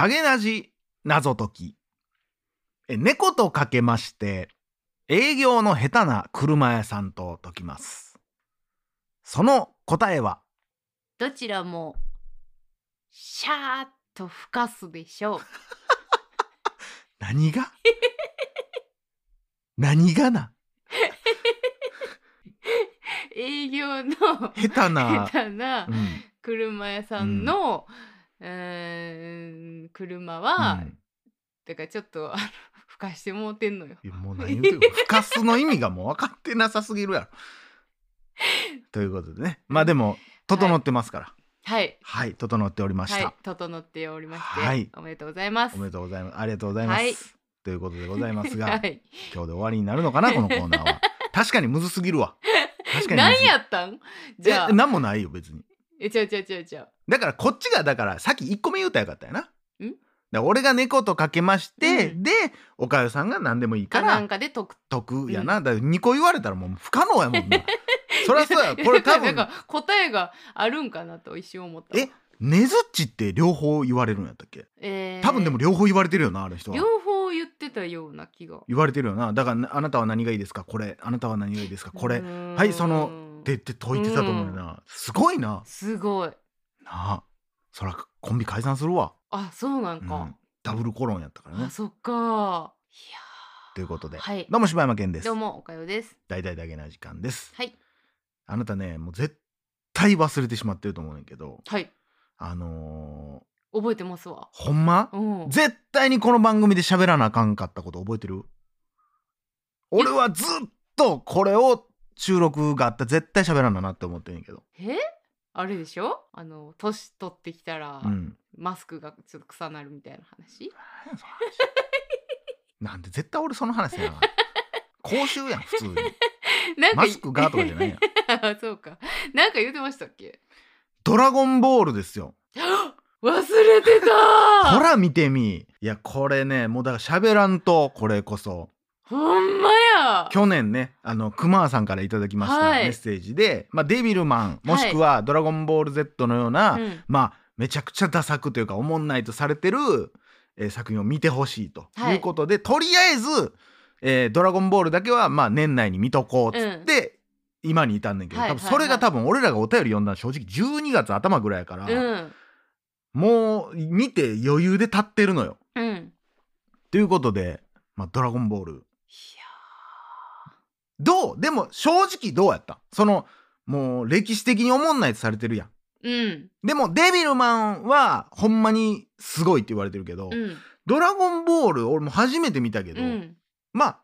影なじ謎解き。え猫とかけまして営業の下手な車屋さんと解きます。その答えは？どちらもシャーっとふかすでしょう。何が？何がな？営業の下手な。車屋さんの、えー車は、うん。だからちょっとあの ふかしてもうてんのよ。いやもう 何言うてるふかすの意味がもう分かってなさすぎるやろ。ということでね。まあでも整ってますから。はい。はい、整っておりました、はい、整っておりまして、はい。おめでとうございます。おめでとうございます。ありがとうございます、はい。ということでございますが、はい。今日で終わりになるのかなこのコーナーは。確かにむずすぎるわ。確かに何やったん？じゃあ。え、何もないよ別に。え、ちゃうちゃうちゃうちゃう。だからこっちがだからさっき1個目言うたらよかったよな。ん？だ俺が猫とかけまして、うん。でおかゆさんが何でもいいかかならんかで解く。得やな、だから2個言われたらもう不可能やもんな そりゃそうやこれ多なん分か答えがあるんかなと一瞬思ったわ。えねずっちって両方言われるんやったっけ？えー。多分でも両方言われてるよなある人は。両方言ってたような気が。言われてるよな。だからなあなたは何がいいですか？これ。あなたは何がいいですか？これ。はいそのてって解いてたと思うよな。すごいな。すごい。なあそらコンビ解散するわ、あ、そうなんかうん。、ダブルコロンやったからねあ、そっか。いやということで、はいどうも柴山健ですどうもおかよです。大々だけな時間ですはいあなたねもう絶対忘れてしまってると思うねんけどはい。あの覚えてますわ。ー、ほんま？うん。絶対にこの番組で喋らなあかんかったこと覚えてる？俺はずっとこれを収録があったら絶対喋らななって思ってんねんけど、え？あれでしょ？あの年取ってきたら、うん、マスクがちょっと臭なるみたいな話？何やその話 なんで絶対俺その話せな講習やん普通に なんかマスクがとかじゃないやんあ そうか。なんか言ってましたっけ？ドラゴンボールですよ 忘れてた。ほら見てみいやこれねもうだから喋らんとこれこそほんまや。去年ねあの熊ーさんからいただきましたはい。メッセージで、まあ、デビルマンもしくは「ドラゴンボール Z」のような、うん。まあめちゃくちゃダ作というかおもんないとされてる、えー作品を見てほしいとはい。いうことで、とりあえず、えードラゴンボール」だけはまあ年内に見とこうっつって、今に至んねんけど、はい多分それが多分俺らがお便り読んだの正直12月頭ぐらいやから、うん。もう見て余裕で立ってるのよ。うん。ということで「まあ、ドラゴンボールいや」どう？でも正直どうやった？そのもう歴史的におもんないとされてるやん。うん。でもデビルマンはほんまにすごいって言われてるけど、うん。ドラゴンボール俺も初めて見たけど、うん。まあ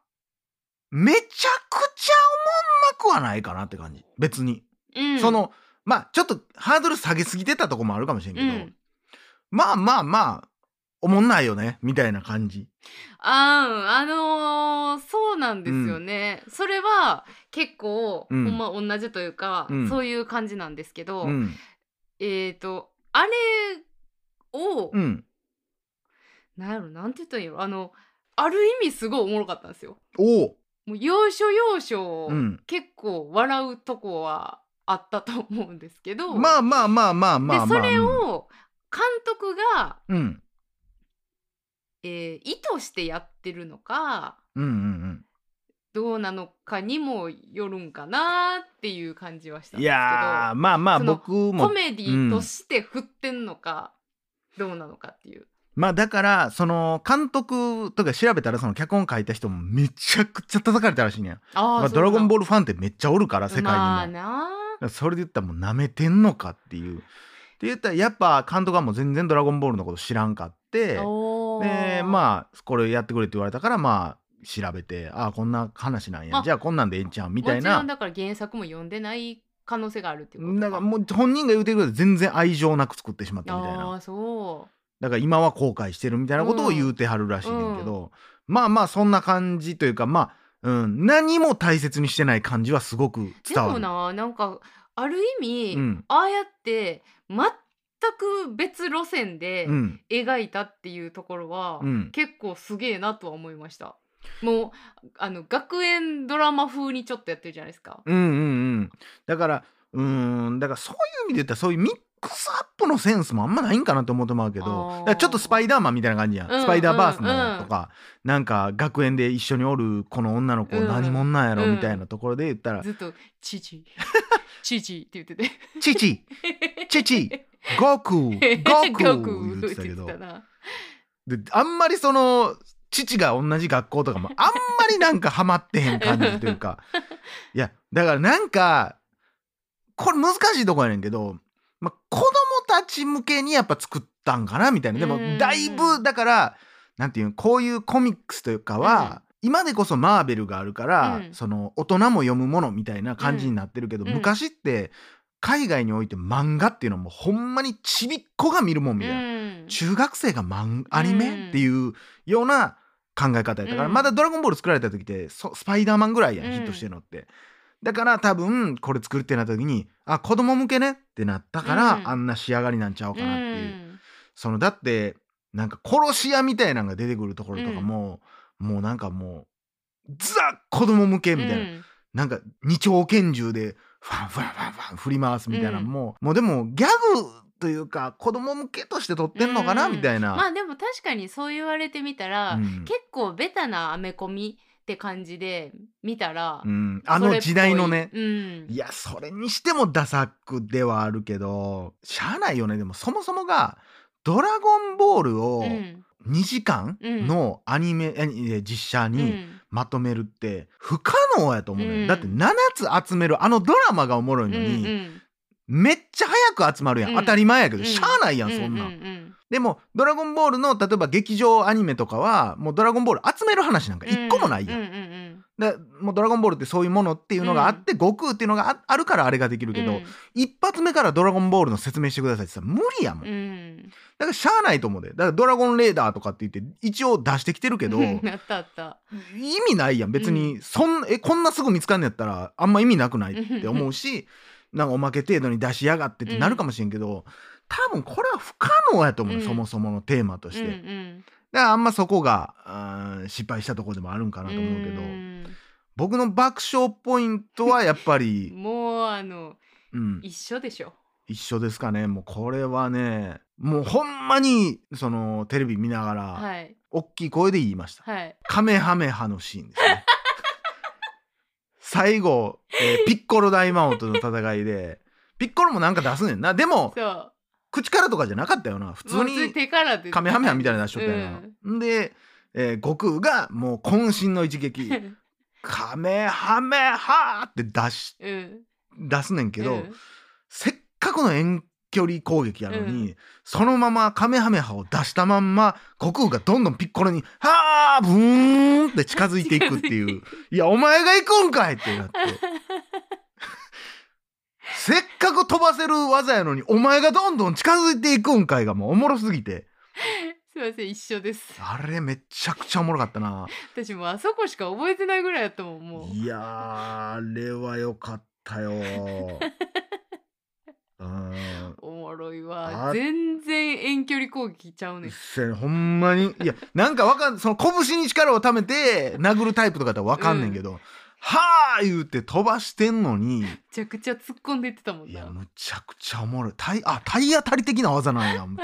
めちゃくちゃおもんなくはないかなって感じ。別に、うん。そのまあちょっとハードル下げすぎてたとこもあるかもしれんけど、うん。まあまあまあおもんないよねみたいな感じ。あーあのーそうなんですよね、それは結構、うん。ほんま同じというか、うん。そういう感じなんですけど、うん。えっ、とあれを、うん。なんやろなんて言ったらいいのあのある意味すごいおもろかったんですよ。おお。もう要所要所、うん。結構笑うとこはあったと思うんですけど、まあまあまあまあまあまあ。でそれを監督が、うんえー意図してやってるのかうんうんうん。どうなのかにもよるんかなっていう感じはしたんいですけど。やーまあまあ僕もコメディとして振ってんのか、どうなのかっていう。まあだからその監督とか調べたらその脚本書いた人もめちゃくちゃ叩かれたらしいねん。あまあ、ドラゴンボーールファンってめっちゃおるから世界にも、まあな。それで言ったらもう舐めてんのかっていう。って言ったらやっぱ監督はもう全然ドラゴンボールのこと知らんかっておでまあこれやってくれって言われたからまあ調べてああこんな話なんや。あじゃあこんなんでええんちゃうんみたいな。んだから原作も読んでない可能性があるっていうことだからもう本人が言うてるけど全然愛情なく作ってしまったみたいあな。あそだから今は後悔してるみたいなことを言うてはるらしいねんけど、まあまあそんな感じというかまあ、うん、何も大切にしてない感じはすごくうで伝わる。もななんかある意味、うん。ああやって全く別路線でうん。描いたっていうところは、うん。結構すげえなとは思いました。もうあの学園ドラマ風にちょっとやってるじゃないですか、うんうんうん。だからうんだからそういう意味で言ったらそういう密クスアップのセンスもあんまないんかなと思ってまうけどちょっとスパイダーマンみたいな感じやん、うんスパイダーバースうんうんのとか、なんか学園で一緒におるこの女の子うん。何者なんやろうん。みたいなところで言ったらずっと「チチ。チチ」って言ってて「チチ。チチゴクゴク」言ってたけど。であんまりその父が同じ学校とかもあんまりなんかハマってへん感じというか。いやだからなんかこれ難しいとこやねんけど、まあ、子供たち向けにやっぱ作ったんかなみたいな。でもうん。だいぶだからなんていうのこういうコミックスというかは、今でこそマーベルがあるから、うん。その大人も読むものみたいな感じになってるけど、うん。昔って海外において漫画っていうのはもうほんまにちびっこが見るもんみたいな。うん。中学生が漫アニメ、っていうような考え方やったから、うん。まだ「ドラゴンボール」作られた時ってそスパイダーマンぐらいやん、うん。ヒットしてるのって。だから多分これ作るってなった時にあ子供向けねってなったから、うん。あんな仕上がりなんちゃうかなっていう、ん。そのだってなんか殺し屋みたいなのが出てくるところとかも、もうなんかもうザ子供向けみたいな、うん。なんか二丁拳銃でファンファンファンファン振り回すみたいなのも、もうでもギャグというか子供向けとして撮ってんのかな、うん。みたいな。まあでも確かにそう言われてみたら、うん。結構ベタなアメコミって感じで見たら、うん、あの時代のね。うん。いやそれにしてもダサくではあるけどしゃあないよね。でもそもそもが「ドラゴンボール」をうん2時間のアニメ、ええ実写うにん。まとめるって不可能やと思うね、うん。だって7つ集めるあのドラマがおもろいのに、うんめっちゃ早く集まるやん、うん。当たり前やけど、うん。しゃあないやんそんなん、ううんでも「ドラゴンボール」の例えば劇場アニメとかはもう「ドラゴンボール」集める話なんか一個もないやんうんうんうんでもう「ドラゴンボール」ってそういうものっていうのがあって、悟空っていうのがああるからあれができるけど、一発目から「ドラゴンボール」の説明してくださいって言ったら無理やもん、うん。うんだからしゃあないと思うで。だから「ドラゴンレーダー」とかって言って一応出してきてるけど意味ないやん。別に、そんえこんなすぐ見つかんのやったらあんま意味なくないって思うしなんかおまけ程度に出しやがってってなるかもしれんけど、多分これは不可能やと思う、うん。そもそものテーマとして、うんうだかんらあんまそこがあー失敗したところでもあるんかなと思うけど、ん。僕の爆笑ポイントはやっぱり、もうあのうん、一緒でしょ。一緒ですかね。もうこれはねもうほんまにそのテレビ見ながら、はい。大きい声で言いました、はい。カメハメハのシーンですね。最後、えーピッコロ大魔王との戦いでピッコロもなんか出すねんな。でも口からとかじゃなかったよな。普通にに手からでカメハメハみたいなの出しとったよな、ん、で、えー悟空がもう渾身の一撃。うん。カメハメハって出しうん。出すねんけど、うん。せっかくの遠距離攻撃やのに、うそのままカメハメハを出したまんま悟空がどんどんピッコロに「はあブーン!」って近づいていくっていう「いやお前が行くんかい!」ってなって。せっかく飛ばせる技やのにお前がどんどん近づいていくんかいがもうおもろすぎて。すいません一緒です。あれめちゃくちゃおもろかったな。私もうあそこしか覚えてないぐらいやったもんもう。いやーあれはよかったよ。うん。おもろいあわ全然遠距離攻撃ちゃうねん。ほんまに。いやなんかわかんその拳に力をためて殴るタイプとかだったらわかんねんけど、はあ言うて飛ばしてんのに。めちゃくちゃ突っ込んでいってたもんな。いやむちゃくちゃおもろい。体あ体当たり的な技なんや思って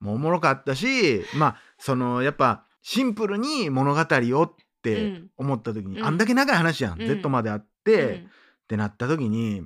もうおもろかったしまあそのやっぱシンプルに物語をってうん。思った時に、うん。あんだけ長い話やん、うん。Z まであって、ってなった時に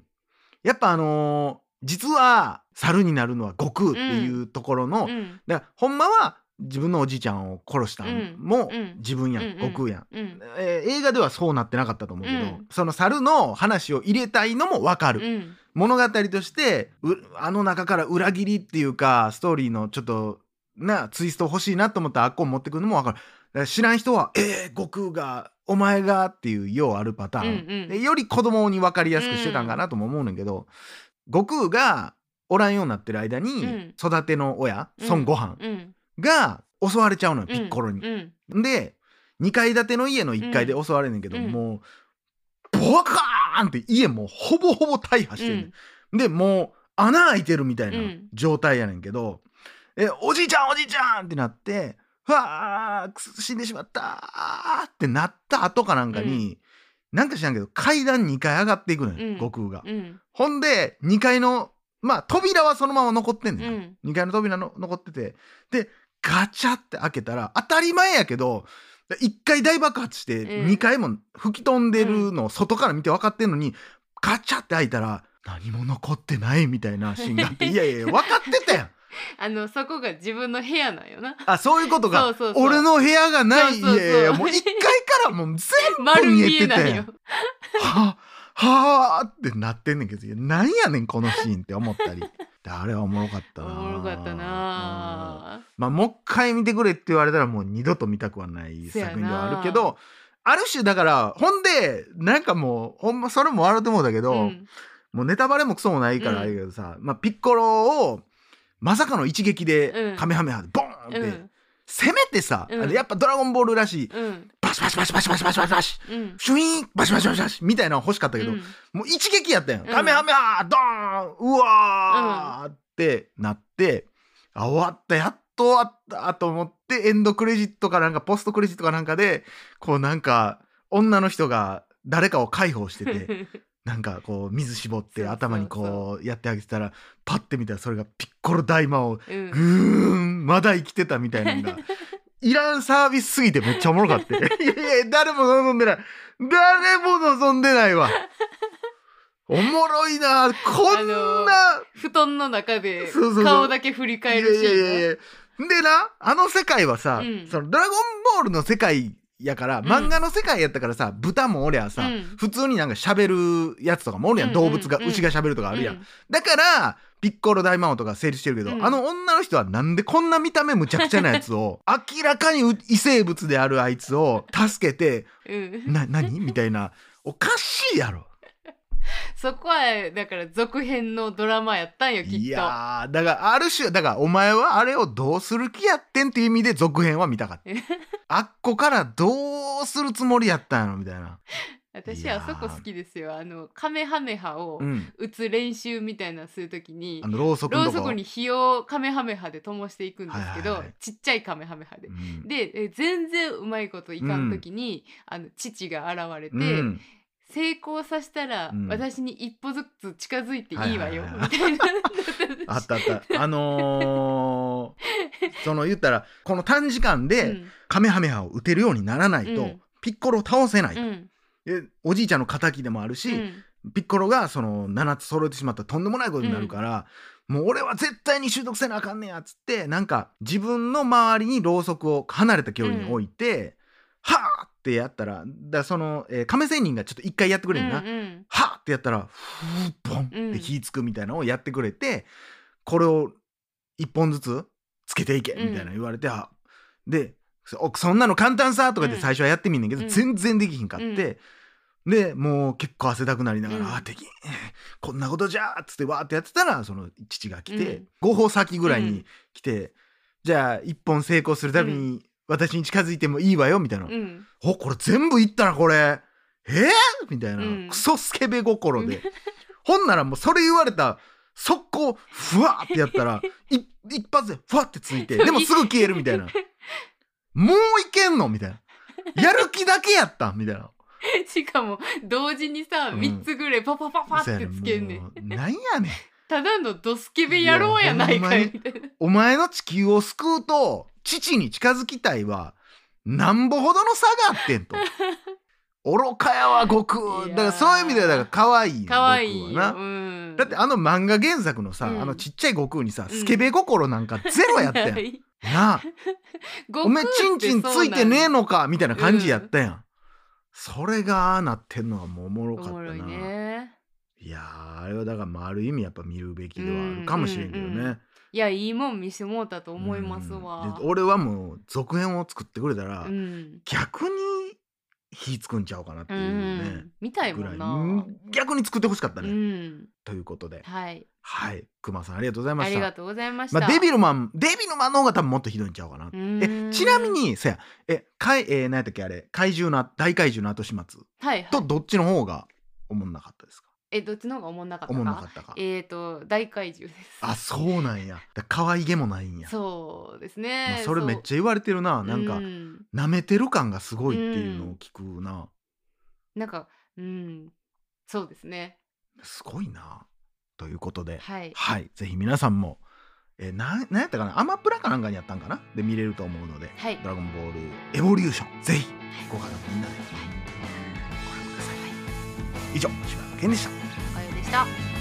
やっぱあのー実は猿になるのは悟空っていうところの、うん。うん。だからほんまは自分のおじいちゃんを殺したんもうん。自分やん、うん悟空やん、うん。えー映画ではそうなってなかったと思うけど、うん。その猿の話を入れたいのも分かる、うん。物語としてうあの中から裏切りっていうかストーリーのちょっとなツイスト欲しいなと思ったらあっこを持ってくるのも分かる。知らん人は「えー、悟空がお前が」っていうようあるパターン、うんうん。でより子供に分かりやすくしてたんかなとも思うねんけど、悟空がおらんようになってる間に、うん。育ての親うん孫悟飯。うんが襲われちゃうのよ、うんピッコロに。うん。で2階建ての家の1階で襲われんねんけど、うん。もうボカーンって家もうほぼほぼ大破してんねん、でもう穴開いてるみたいなうん。状態やねんけど「えおじいちゃんおじいちゃん!」ってなって「わあ死んでしまった!」ってなった後かなんかに、なんか知らんけど階段2階上がっていくのよ、うん。悟空が。うん。ほんで2階のまあ扉はそのまま残ってんね、うん。ん2階の扉の残ってて。でガチャって開けたら当たり前やけど1回大爆発してうん。2階も吹き飛んでるのを外から見て分かってんのにガチャって開いたら何も残ってないみたいなシーンがあっていやいや 分かってたやん。あのそこが自分の部屋なんよな。あそういうことか。俺の部屋がない。いやいやもう1階からもう全丸見見えて えなんよ。たやんははあってなってんねんけどなんやねんこのシーンって思ったり。で あれはおもろかったおなもろかったうん。なまあもう一回見てくれって言われたらもう二度と見たくはない作品ではあるけどある種だからほんでなんかもうほんまそれも笑うと思うんだけど、うん。もうネタバレもクソもないからうんあれやけどさ、まあ、ピッコロをまさかの一撃でうん。カメハメハでボーンって、うんせめてさ、うん。やっぱ「ドラゴンボール」らしいうん。バシバシバシバシバシバシバシバシうん。シュイーンバシバシバシバシみたいなの欲しかったけど、うん。もう一撃やったやん。ん。カメハメハドーンうわーってなって、あ、終わった、やっと終わったと思って、エンドクレジットかなんか、ポストクレジットかなんかで、こうなんか、女の人が誰かを介抱してて、なんかこう水絞って頭にこうやってあげてたら、パッて見たらそれがピッコロ大魔王、うん。ぐーん、まだ生きてたみたいなのが。いらんサービスすぎてめっちゃおもろかった。いやいや、誰も望んでない。誰も望んでないわ。おもろいな。こんな。布団の中で顔だけ振り返るシいやいやいーンやいや。でな、あの世界はさ、うんそのドラゴンボールの世界やから、ん。漫画の世界やったからさ、豚もおりゃさ、うん。普通になんか喋るやつとかもおるやん、動物が、うん牛が喋るとかあるやん。うん。だから、ピッコロ大魔王とか成立してるけど、うん。あの女の人はなんでこんな見た目むちゃくちゃなやつを、明らかに異生物であるあいつを助けて、うん。な、何？みたいな。おかしいやろ。そこはだから続編のドラマやったんよきっといやー、だからある種、だからお前はあれをどうする気やってんっていう意味で続編は見たかった。あっこからどうするつもりやったんやろみたいな。私あそこ好きですよあのカメハメハをうん。打つ練習みたいなのするときにあの、ろうそくのとこ。ろうそくに火をカメハメハで灯していくんですけど、はいはいはいちっちゃいカメハメハでう。んでえ全然うまいこといかん時に、あの父が現れて、うん成功させたら、うん。私に一歩ずつ近づいていいわよ、みたいなあったあった。あのー、その言ったら、この短時間で、うん。カメハメハを打てるようにならないと、うん。ピッコロを倒せない、うん。でおじいちゃんの敵でもあるし、うん。ピッコロがその7つ揃えてしまったらとんでもないことになるから、もう俺は絶対に習得せなあかんねやっつってなんか自分の周りにろうそくを離れた距離に置いて、はあってやったらだその、えー亀仙人がちょっと一回やってくれるな、うんうん。はあってやったらふーボンって火つくみたいなのをやってくれて、これを一本ずつつけていけみたいな言われて、あでそそんなの簡単さとかでうん。最初はやってみんねんけど、うん。全然できひんかって、でもう結構汗だくなりながら「うん。あできんこんなことじゃ」っつってわーってやってたらその父が来て、うん。5歩先ぐらいに来て、じゃあ一本成功するたびに私に近づいてもいいわよみたいな。うん。おこれ全部いったなこれ。えー、みたいな、うん。クソスケベ心で。ほんならもうそれ言われた速攻ふわーってやったら い一発でふわってついてでもすぐ消えるみたいな。もういけんの？みたいな。やる気だけやったんみたいな。しかも同時にさ、うん。三つぐらいパパパパってつけんねん。もうなんやねんただのドスケベ野郎やないかいみたいなお前の地球を救うと父に近づきたいはなんぼほどの差があってんと。愚かやわ悟空。だからそういう意味ではだから可愛いよ可愛いな。うん。だってあの漫画原作のさ、うん。あのちっちゃい悟空にさ、うん。スケベ心なんかゼロやったやん。ないなあ、おめえチンチンついてねえのかみたいな感じやったやん。それがああなってんのはもうおもろかったな。ねいやーあれはだからまあある意味やっぱ見るべきではあるかもしれんけどね。うんうんうんいやいいもん見してもうたと思いますうん。俺はもう続編を作ってくれたら、うん。逆に火つくんちゃうかなってういうね。ん、見たいぐらいもん逆に作ってほしかったうね。ん。ということで。はい。はい。熊さんありがとうございました。ありがとうございました、まあ、デビルマンデビルマンの方が多分もっとひどいんちゃうかな。えちなみにそやえかい、えー、何やったっけあれ怪獣の大怪獣の後始末。はいはい。とどっちの方がおもんなかったですか？えどっちの方がおもんなかったおもんなかかったか。えっ、と大怪獣です。あそうなんや。だ可愛げもないんや。そうですまねあそれめっちゃ言われてるな。なんかうん。舐めてる感がすごいっていうのを聞くな。なんかうん。そうですね。すごいな。ということで、はい。はい、ぜひ皆さんも、えー、なんなんやったかな？アマプラかなんかにやったんかな？で見れると思うので。はい「ドラゴンボールエボリューション」ぜひご家族みんなで。ご覧ください。以上柴山健でしたした。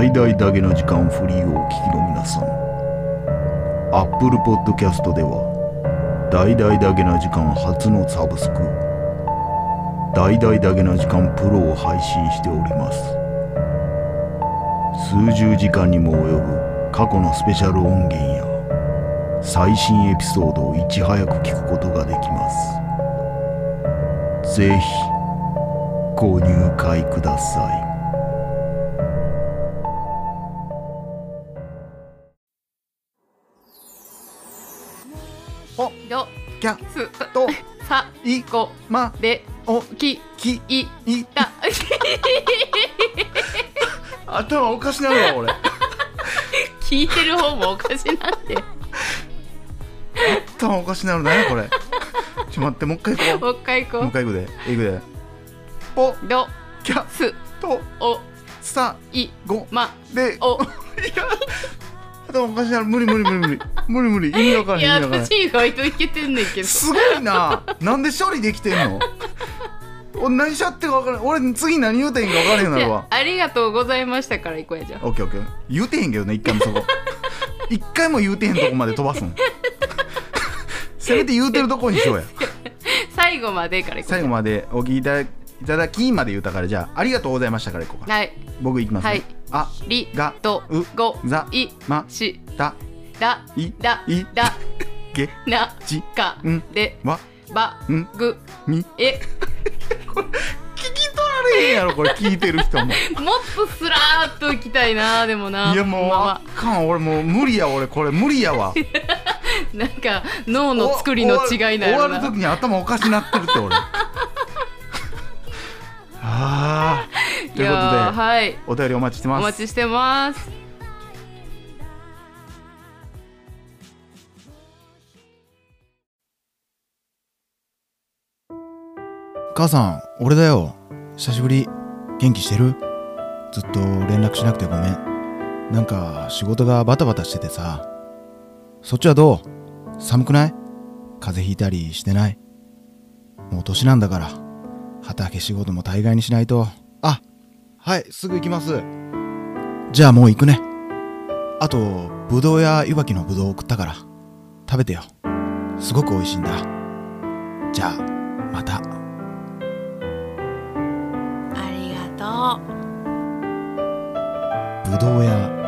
大々だけの時間フリーをお聞きの皆さん。Apple Podcast では大々だけな時間初のサブスク大々だけな時間プロを配信しております。数十時間にも及ぶ過去のスペシャル音源や最新エピソードをいち早く聞くことができます。ぜひご入会ください。どキャすとさいこまでおききいいた。頭おかしなるわ俺。聞いてる方もおかしなって。頭おかしなるなこれ。ちょ待ってもう一回行こもう一回行こう。もう一回行くで。行くで。ポうどキャすとおさいご。までお。い や頭おかしなる無理無理無理無理。無理無理。意味わかん意味わからへん。私意外といけてんねんけど。すごいな。なんで処理できてんの？俺何しちゃってるか分からん。俺次何言うてんか分からへんようになるわ。あありがとうございましたから行こうやじゃあ。オッケーオッケー。言うてへんけどね一回もそこ。一回も言うてへんとこまで飛ばすん。せめて言うてるとこにしようや。最後までから行こう最後までお聞きいただいただきまで言うたからじゃあありがとうございましたからいこうか。はい。僕いきますね、はい。ありがとうございましただだいだいだげなじかんでわばんぐみ。え。聞き取られへんやろこれ聞いてる人も。もっとスラーっといきたいなでもないやもうまあまあ。かん俺もう無理や俺これ無理やわ。あ なんか脳の作りの違いな終るわるな時に頭おかしなってるって俺ということではい。お便りお待ちしておます。待ちしてます母さん俺だよ。久しぶり。元気してる？ずっと連絡しなくてごめん。なんか仕事がバタバタしててさ。そっちはどう？寒くない？風邪ひいたりしてない？もう年なんだから。畑仕事も大概にしないと。あはいすぐ行きます。じゃあもう行くね。あとぶどうやいわきのぶどうを送ったから食べてよ。すごく美味しいんだ。じゃあまた。ありがとう。ぶどうや